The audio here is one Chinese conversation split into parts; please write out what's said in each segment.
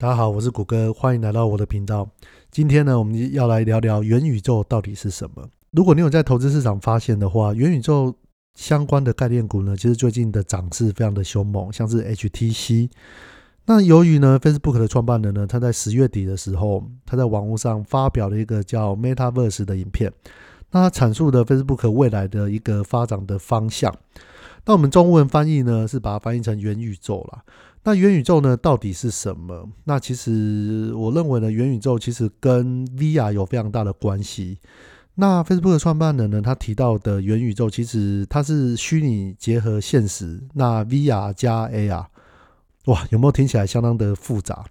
大家好，我是谷歌，欢迎来到我的频道。今天呢，我们要来聊聊元宇宙到底是什么。如果你有在投资市场发现的话，元宇宙相关的概念股呢，其实最近的涨势非常的凶猛，像是 HTC。那由于呢，Facebook 的创办人呢，他在十月底的时候，他在网络上发表了一个叫 Metaverse 的影片，那他阐述的 Facebook 未来的一个发展的方向。那我们中文翻译呢，是把它翻译成元宇宙了。那元宇宙呢，到底是什么？那其实我认为呢，元宇宙其实跟 VR 有非常大的关系。那 Facebook 的创办人呢，他提到的元宇宙，其实它是虚拟结合现实，那 VR 加 AR，哇，有没有听起来相当的复杂？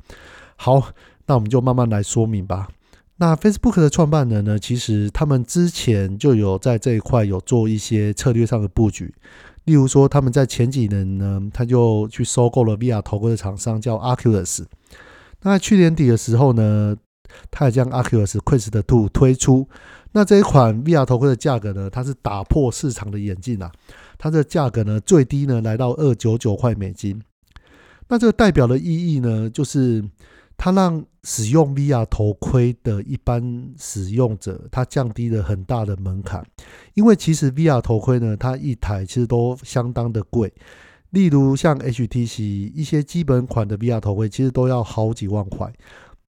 好，那我们就慢慢来说明吧。那 Facebook 的创办人呢，其实他们之前就有在这一块有做一些策略上的布局。例如说，他们在前几年呢，他就去收购了 VR 头盔的厂商叫 Oculus。那在去年底的时候呢，他也将 Oculus Quest 2推出。那这一款 VR 头盔的价格呢，它是打破市场的眼镜啊！它的价格呢，最低呢来到二九九块美金。那这个代表的意义呢，就是。它让使用 VR 头盔的一般使用者，它降低了很大的门槛。因为其实 VR 头盔呢，它一台其实都相当的贵。例如像 HTC 一些基本款的 VR 头盔，其实都要好几万块。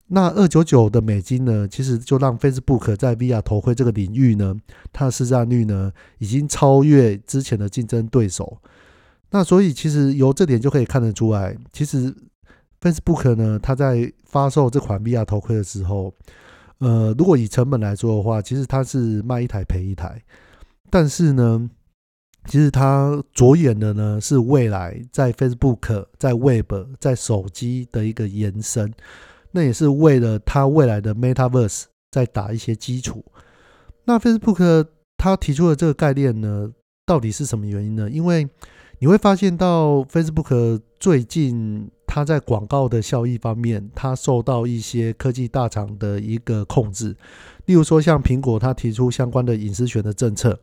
那二九九的美金呢，其实就让 Facebook 在 VR 头盔这个领域呢，它的市占率呢，已经超越之前的竞争对手。那所以其实由这点就可以看得出来，其实。Facebook 呢，它在发售这款 VR 头盔的时候，呃，如果以成本来说的话，其实它是卖一台赔一台。但是呢，其实它着眼的呢是未来在 Facebook、在 Web、在手机的一个延伸，那也是为了它未来的 Metaverse 在打一些基础。那 Facebook 它提出的这个概念呢，到底是什么原因呢？因为你会发现到 Facebook 最近。它在广告的效益方面，它受到一些科技大厂的一个控制。例如说，像苹果，它提出相关的隐私权的政策，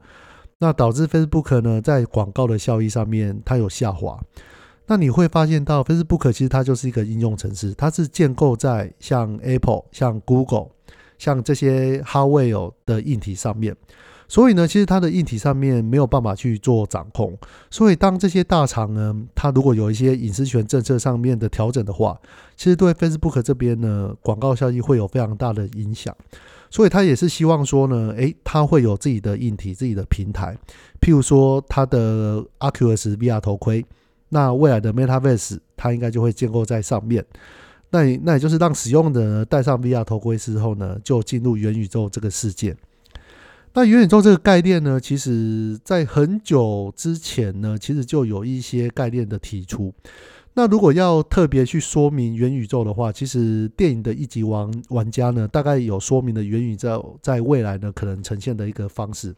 那导致 Facebook 呢在广告的效益上面它有下滑。那你会发现到 Facebook 其实它就是一个应用程式，它是建构在像 Apple、像 Google、像这些 Hardware 的硬体上面。所以呢，其实它的硬体上面没有办法去做掌控。所以当这些大厂呢，它如果有一些隐私权政策上面的调整的话，其实对 Facebook 这边呢，广告效益会有非常大的影响。所以它也是希望说呢，诶，它会有自己的硬体、自己的平台。譬如说它的 Oculus VR 头盔，那未来的 Metaverse 它应该就会建构在上面。那那也就是让使用者戴上 VR 头盔之后呢，就进入元宇宙这个世界。那元宇宙这个概念呢，其实在很久之前呢，其实就有一些概念的提出。那如果要特别去说明元宇宙的话，其实电影的一级玩玩家呢，大概有说明了元宇宙在未来呢可能呈现的一个方式。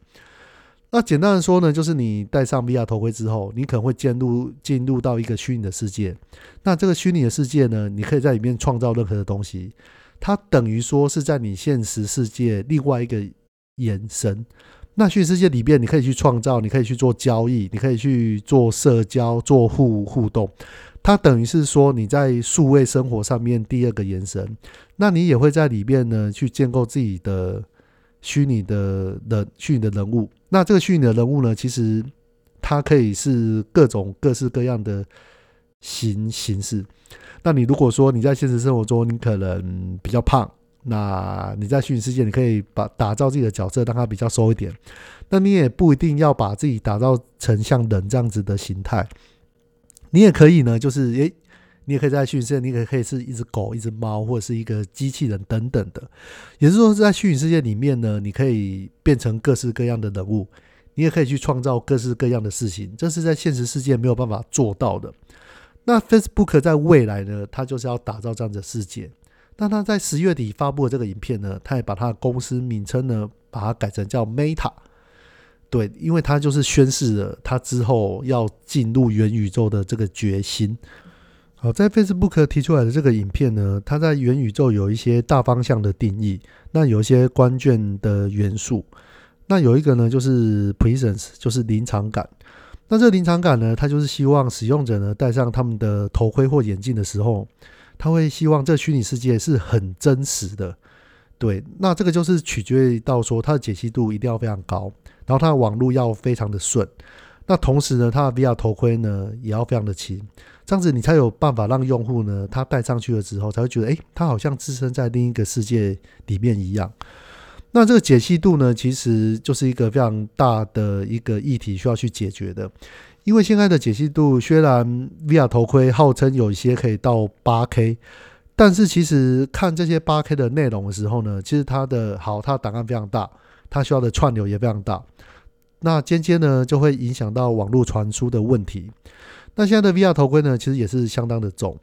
那简单的说呢，就是你戴上 VR 头盔之后，你可能会进入进入到一个虚拟的世界。那这个虚拟的世界呢，你可以在里面创造任何的东西，它等于说是在你现实世界另外一个。延伸，那虚拟世界里边，你可以去创造，你可以去做交易，你可以去做社交、做互互动。它等于是说你在数位生活上面第二个延伸。那你也会在里面呢去建构自己的虚拟的人、虚拟的人物。那这个虚拟的人物呢，其实它可以是各种各式各样的形形式。那你如果说你在现实生活中，你可能比较胖。那你在虚拟世界，你可以把打造自己的角色，让它比较瘦一点。那你也不一定要把自己打造成像人这样子的形态。你也可以呢，就是诶，你也可以在虚拟世界，你也可以是一只狗、一只猫，或者是一个机器人等等的。也就是说，在虚拟世界里面呢，你可以变成各式各样的人物，你也可以去创造各式各样的事情。这是在现实世界没有办法做到的。那 Facebook 在未来呢，它就是要打造这样的世界。那他在十月底发布的这个影片呢，他也把他的公司名称呢，把它改成叫 Meta，对，因为他就是宣示了他之后要进入元宇宙的这个决心。好，在 Facebook 提出来的这个影片呢，它在元宇宙有一些大方向的定义，那有一些关键的元素，那有一个呢就是 presence，就是临场感。那这临场感呢，它就是希望使用者呢戴上他们的头盔或眼镜的时候。他会希望这虚拟世界是很真实的。对，那这个就是取决于到说它的解析度一定要非常高，然后它的网络要非常的顺。那同时呢，它的 VR 头盔呢也要非常的轻，这样子你才有办法让用户呢他戴上去了之后才会觉得，哎，他好像置身在另一个世界里面一样。那这个解析度呢，其实就是一个非常大的一个议题需要去解决的。因为现在的解析度虽然 VR 头盔号称有一些可以到八 K，但是其实看这些八 K 的内容的时候呢，其实它的好，它的档案非常大，它需要的串流也非常大。那间接呢就会影响到网络传输的问题。那现在的 VR 头盔呢，其实也是相当的重，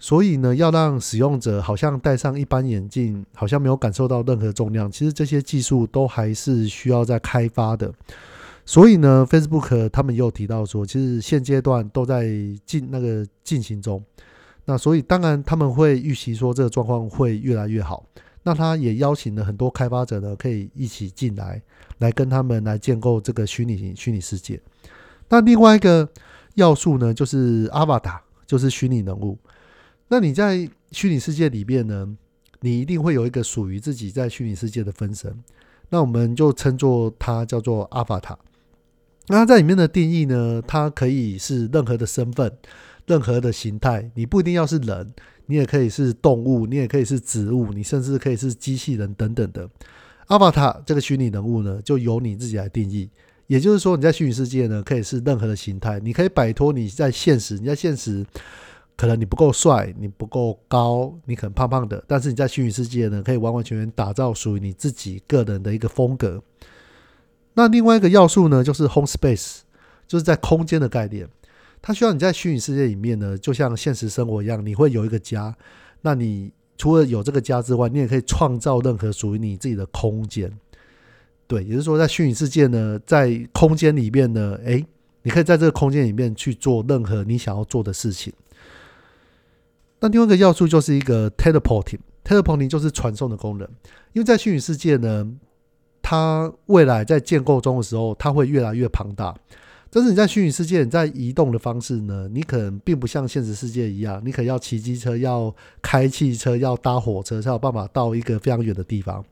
所以呢，要让使用者好像戴上一般眼镜，好像没有感受到任何重量。其实这些技术都还是需要在开发的。所以呢，Facebook 他们又提到说，其实现阶段都在进那个进行中。那所以当然他们会预期说这个状况会越来越好。那他也邀请了很多开发者呢，可以一起进来，来跟他们来建构这个虚拟虚拟世界。那另外一个要素呢，就是阿瓦达，就是虚拟人物。那你在虚拟世界里面呢，你一定会有一个属于自己在虚拟世界的分身。那我们就称作它叫做阿法塔。那它在里面的定义呢，它可以是任何的身份、任何的形态，你不一定要是人。你也可以是动物，你也可以是植物，你甚至可以是机器人等等的。阿瓦塔这个虚拟人物呢，就由你自己来定义。也就是说，你在虚拟世界呢，可以是任何的形态，你可以摆脱你在现实。你在现实可能你不够帅，你不够高，你可能胖胖的，但是你在虚拟世界呢，可以完完全全打造属于你自己个人的一个风格。那另外一个要素呢，就是 home space，就是在空间的概念。它需要你在虚拟世界里面呢，就像现实生活一样，你会有一个家。那你除了有这个家之外，你也可以创造任何属于你自己的空间。对，也就是说，在虚拟世界呢，在空间里面呢，诶，你可以在这个空间里面去做任何你想要做的事情。那另外一个要素就是一个 teleporting，teleporting 就是传送的功能。因为在虚拟世界呢，它未来在建构中的时候，它会越来越庞大。但是你在虚拟世界，你在移动的方式呢？你可能并不像现实世界一样，你可能要骑机车、要开汽车、要搭火车才有办法到一个非常远的地方。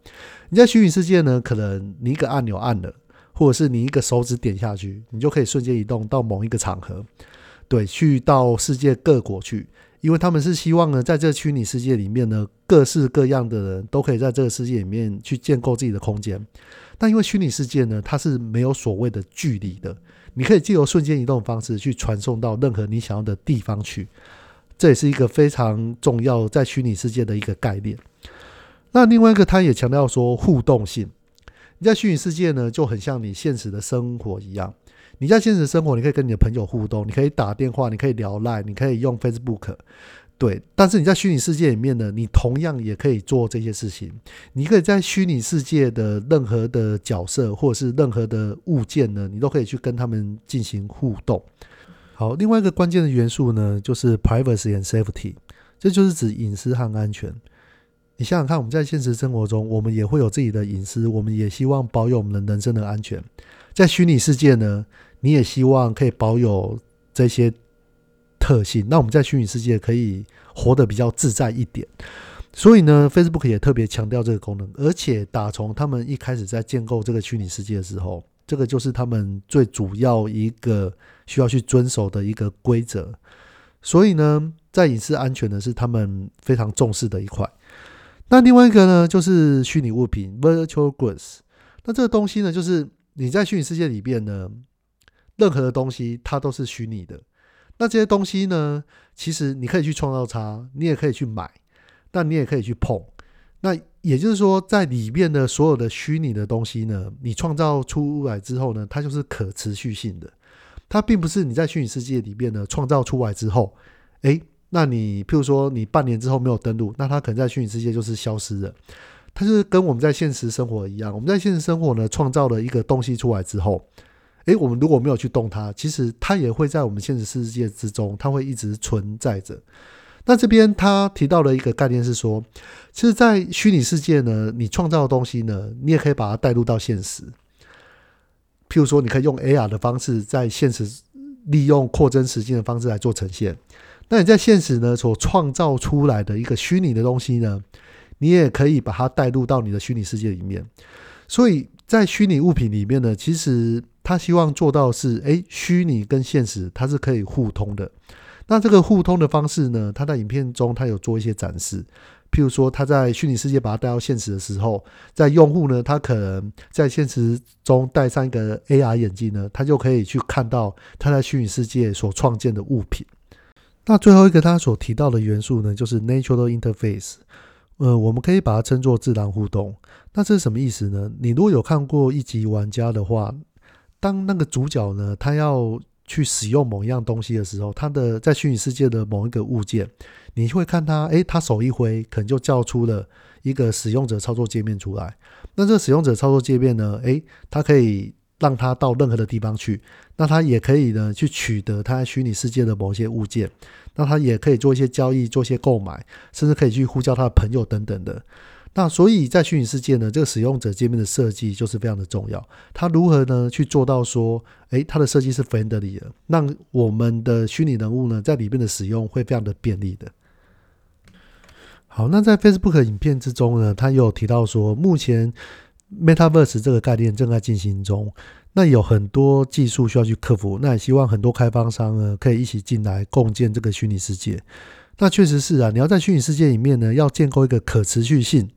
你在虚拟世界呢，可能你一个按钮按了，或者是你一个手指点下去，你就可以瞬间移动到某一个场合，对，去到世界各国去。因为他们是希望呢，在这个虚拟世界里面呢，各式各样的人都可以在这个世界里面去建构自己的空间。但因为虚拟世界呢，它是没有所谓的距离的。你可以借由瞬间移动方式去传送到任何你想要的地方去，这也是一个非常重要在虚拟世界的一个概念。那另外一个，他也强调说互动性。你在虚拟世界呢，就很像你现实的生活一样。你在现实生活，你可以跟你的朋友互动，你可以打电话，你可以聊赖你可以用 Facebook。对，但是你在虚拟世界里面呢，你同样也可以做这些事情。你可以在虚拟世界的任何的角色或者是任何的物件呢，你都可以去跟他们进行互动。好，另外一个关键的元素呢，就是 privacy and safety，这就是指隐私和安全。你想想看，我们在现实生活中，我们也会有自己的隐私，我们也希望保有我们的人身的安全。在虚拟世界呢，你也希望可以保有这些。特性，那我们在虚拟世界可以活得比较自在一点。所以呢，Facebook 也特别强调这个功能，而且打从他们一开始在建构这个虚拟世界的时候，这个就是他们最主要一个需要去遵守的一个规则。所以呢，在隐私安全呢，是他们非常重视的一块。那另外一个呢，就是虚拟物品 （Virtual Goods）。那这个东西呢，就是你在虚拟世界里边呢，任何的东西它都是虚拟的。那这些东西呢？其实你可以去创造它，你也可以去买，但你也可以去碰。那也就是说，在里面的所有的虚拟的东西呢，你创造出来之后呢，它就是可持续性的。它并不是你在虚拟世界里面呢创造出来之后，诶，那你譬如说你半年之后没有登录，那它可能在虚拟世界就是消失了。它就是跟我们在现实生活一样，我们在现实生活呢创造了一个东西出来之后。诶，我们如果没有去动它，其实它也会在我们现实世界之中，它会一直存在着。那这边他提到了一个概念是说，其实，在虚拟世界呢，你创造的东西呢，你也可以把它带入到现实。譬如说，你可以用 AR 的方式，在现实利用扩增实境的方式来做呈现。那你在现实呢所创造出来的一个虚拟的东西呢，你也可以把它带入到你的虚拟世界里面。所以在虚拟物品里面呢，其实他希望做到是，诶，虚拟跟现实它是可以互通的。那这个互通的方式呢，他在影片中他有做一些展示。譬如说，他在虚拟世界把它带到现实的时候，在用户呢，他可能在现实中戴上一个 AR 眼镜呢，他就可以去看到他在虚拟世界所创建的物品。那最后一个他所提到的元素呢，就是 Natural Interface。呃，我们可以把它称作自然互动。那这是什么意思呢？你如果有看过一集玩家的话，当那个主角呢，他要去使用某一样东西的时候，他的在虚拟世界的某一个物件，你会看他，诶，他手一挥，可能就叫出了一个使用者操作界面出来。那这个使用者操作界面呢，诶，它可以让他到任何的地方去，那他也可以呢去取得他虚拟世界的某些物件，那他也可以做一些交易，做一些购买，甚至可以去呼叫他的朋友等等的。那所以，在虚拟世界呢，这个使用者界面的设计就是非常的重要。他如何呢去做到说，诶，它的设计是 friendly 的，让我们的虚拟人物呢在里面的使用会非常的便利的。好，那在 Facebook 影片之中呢，他有提到说，目前 Metaverse 这个概念正在进行中，那有很多技术需要去克服。那也希望很多开发商呢可以一起进来共建这个虚拟世界。那确实是啊，你要在虚拟世界里面呢，要建构一个可持续性。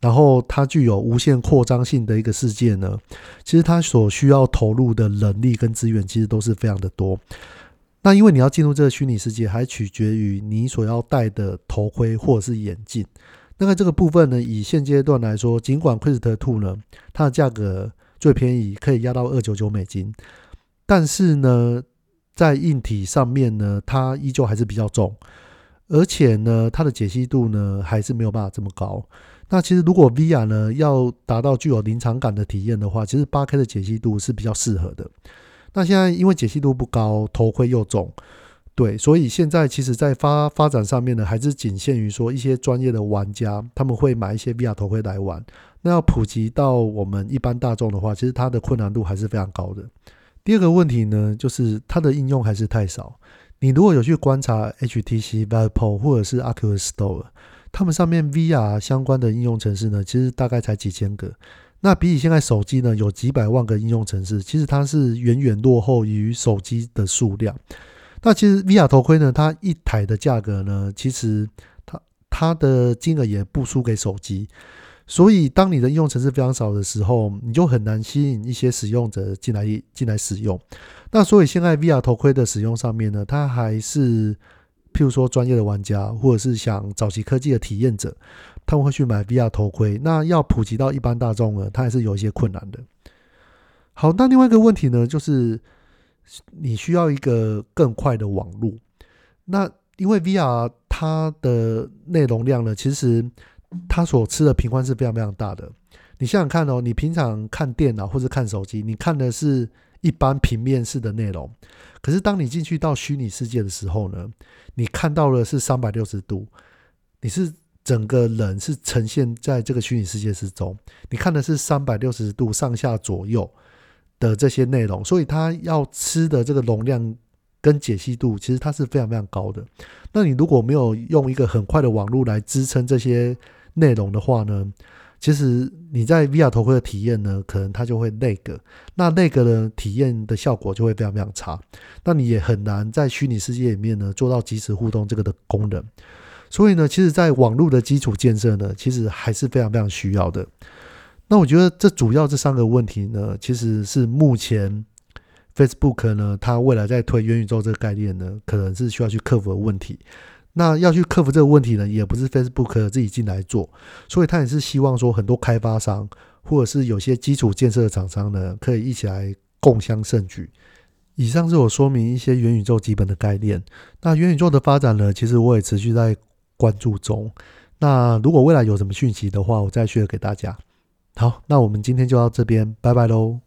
然后它具有无限扩张性的一个世界呢，其实它所需要投入的人力跟资源其实都是非常的多。那因为你要进入这个虚拟世界，还取决于你所要戴的头盔或者是眼镜。那么这个部分呢，以现阶段来说，尽管 Quest Two 呢，它的价格最便宜可以压到二九九美金，但是呢，在硬体上面呢，它依旧还是比较重，而且呢，它的解析度呢，还是没有办法这么高。那其实，如果 VR 呢要达到具有临场感的体验的话，其实八 K 的解析度是比较适合的。那现在因为解析度不高，头盔又重，对，所以现在其实在发发展上面呢，还是仅限于说一些专业的玩家他们会买一些 VR 头盔来玩。那要普及到我们一般大众的话，其实它的困难度还是非常高的。第二个问题呢，就是它的应用还是太少。你如果有去观察 HTC Vive 或者是 Oculus Store。他们上面 VR 相关的应用程式呢，其实大概才几千个。那比起现在手机呢，有几百万个应用程式，其实它是远远落后于手机的数量。那其实 VR 头盔呢，它一台的价格呢，其实它它的金额也不输给手机。所以，当你的应用程式非常少的时候，你就很难吸引一些使用者进来进来使用。那所以现在 VR 头盔的使用上面呢，它还是。譬如说，专业的玩家或者是想早期科技的体验者，他们会去买 VR 头盔。那要普及到一般大众呢，它还是有一些困难的。好，那另外一个问题呢，就是你需要一个更快的网络。那因为 VR 它的内容量呢，其实它所吃的频宽是非常非常大的。你想想看哦，你平常看电脑或者看手机，你看的是。一般平面式的内容，可是当你进去到虚拟世界的时候呢，你看到的是三百六十度，你是整个人是呈现在这个虚拟世界之中，你看的是三百六十度上下左右的这些内容，所以它要吃的这个容量跟解析度，其实它是非常非常高的。那你如果没有用一个很快的网络来支撑这些内容的话呢？其实你在 VR 头盔的体验呢，可能它就会那个，那那个呢体验的效果就会非常非常差。那你也很难在虚拟世界里面呢做到即时互动这个的功能。所以呢，其实，在网络的基础建设呢，其实还是非常非常需要的。那我觉得这主要这三个问题呢，其实是目前 Facebook 呢，它未来在推元宇宙这个概念呢，可能是需要去克服的问题。那要去克服这个问题呢，也不是 Facebook 自己进来做，所以他也是希望说很多开发商或者是有些基础建设的厂商呢，可以一起来共襄盛举。以上是我说明一些元宇宙基本的概念。那元宇宙的发展呢，其实我也持续在关注中。那如果未来有什么讯息的话，我再 share 给大家。好，那我们今天就到这边，拜拜喽。